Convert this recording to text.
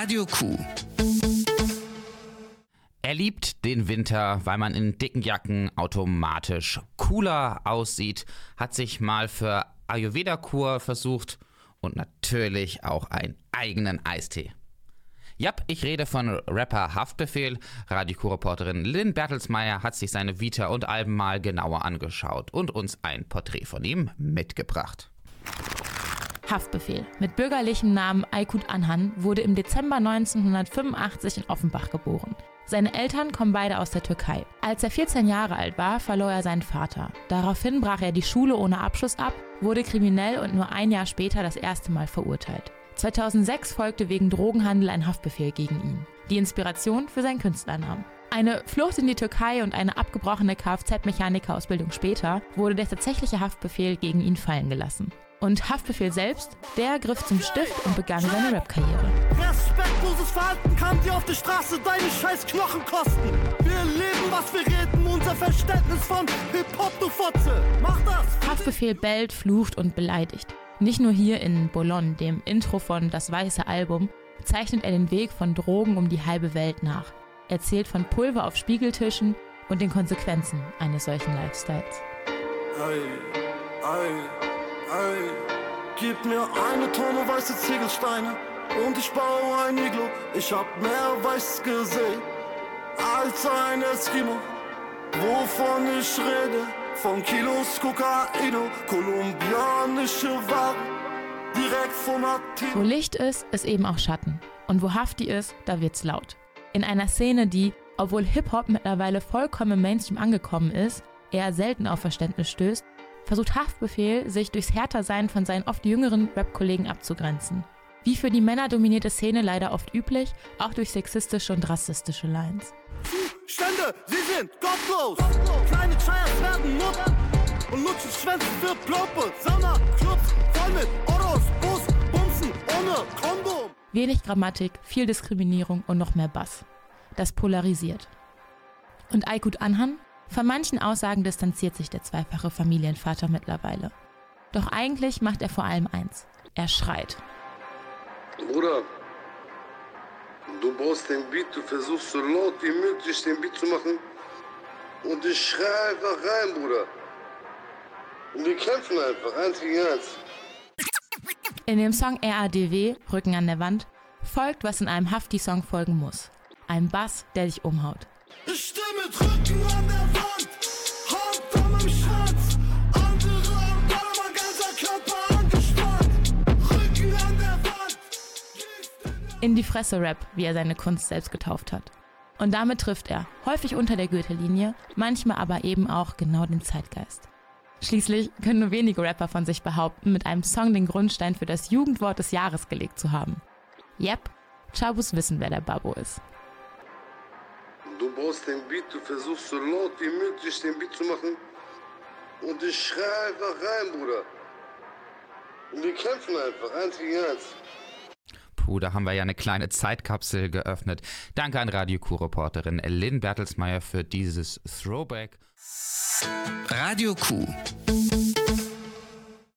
Radio Q. Er liebt den Winter, weil man in dicken Jacken automatisch cooler aussieht, hat sich mal für Ayurveda-Kur versucht und natürlich auch einen eigenen Eistee. Jap, ich rede von Rapper Haftbefehl. Radiokur-Reporterin Lynn Bertelsmeier hat sich seine Vita und Alben mal genauer angeschaut und uns ein Porträt von ihm mitgebracht. Haftbefehl mit bürgerlichem Namen Aykut Anhan wurde im Dezember 1985 in Offenbach geboren. Seine Eltern kommen beide aus der Türkei. Als er 14 Jahre alt war, verlor er seinen Vater. Daraufhin brach er die Schule ohne Abschluss ab, wurde kriminell und nur ein Jahr später das erste Mal verurteilt. 2006 folgte wegen Drogenhandel ein Haftbefehl gegen ihn. Die Inspiration für seinen Künstlernamen. Eine Flucht in die Türkei und eine abgebrochene Kfz-Mechanikerausbildung später wurde der tatsächliche Haftbefehl gegen ihn fallen gelassen. Und Haftbefehl selbst, der griff zum Stift und begann seine Rap-Karriere. Respektloses Verhalten kann dir auf der Straße deine scheiß Knochen kosten. Wir leben, was wir reden, unser Verständnis von Hip-Hop, du Fotze. Mach das! Haftbefehl bellt, flucht und beleidigt. Nicht nur hier in Boulogne, dem Intro von Das Weiße Album, zeichnet er den Weg von Drogen um die halbe Welt nach. Er erzählt von Pulver auf Spiegeltischen und den Konsequenzen eines solchen Lifestyles. Ei, ei, ei. Gib mir eine Tonne weiße Ziegelsteine und ich baue ein Iglo. Ich hab mehr Weiß gesehen als ein Eskimo. Wovon ich rede? Von Kilos Kokaino, kolumbianische Waren, direkt von Athen. Wo Licht ist, ist eben auch Schatten. Und wo Hafti ist, da wird's laut. In einer Szene, die, obwohl Hip-Hop mittlerweile vollkommen im Mainstream angekommen ist, eher selten auf Verständnis stößt, versucht Haftbefehl, sich durchs Härtersein von seinen oft jüngeren Rap-Kollegen abzugrenzen. Wie für die männerdominierte Szene leider oft üblich, auch durch sexistische und rassistische Lines. Stände, sie sind gottlos. Kleine Chayas werden Mutter und nutzen Schwänze für Plumpe. Sauna, Clubs, voll mit Oros, Bus, Bumsen, ohne Kondom. Wenig Grammatik, viel Diskriminierung und noch mehr Bass. Das polarisiert. Und Aykut Anhan? Von manchen Aussagen distanziert sich der zweifache Familienvater mittlerweile. Doch eigentlich macht er vor allem eins. Er schreit. Bruder, du baust den Beat, du versuchst so laut wie möglich den Beat zu machen. Und ich schrei einfach rein, Bruder. Und wir kämpfen einfach, eins gegen eins. In dem Song RADW, Rücken an der Wand, folgt, was in einem Hafti-Song folgen muss. Ein Bass, der dich umhaut. Stehe mit Rücken an der Wand, Hand an meinem Schwanz. Andere am Ball, mein ganzer Körper angespannt. Rücken an der Wand. In die Fresse Rap, wie er seine Kunst selbst getauft hat. Und damit trifft er, häufig unter der Gürtellinie, manchmal aber eben auch genau den Zeitgeist. Schließlich können nur wenige Rapper von sich behaupten, mit einem Song den Grundstein für das Jugendwort des Jahres gelegt zu haben. Yep, Chabus wissen, wer der Babo ist. Du baust den Beat, du versuchst so laut wie möglich den Beat zu machen. Und ich schrei einfach rein, Bruder. Und wir kämpfen einfach, eins gegen eins. Puh, da haben wir ja eine kleine Zeitkapsel geöffnet. Danke an Radio Q-Reporterin Lynn Bertelsmeier für dieses Throwback. Radio Q.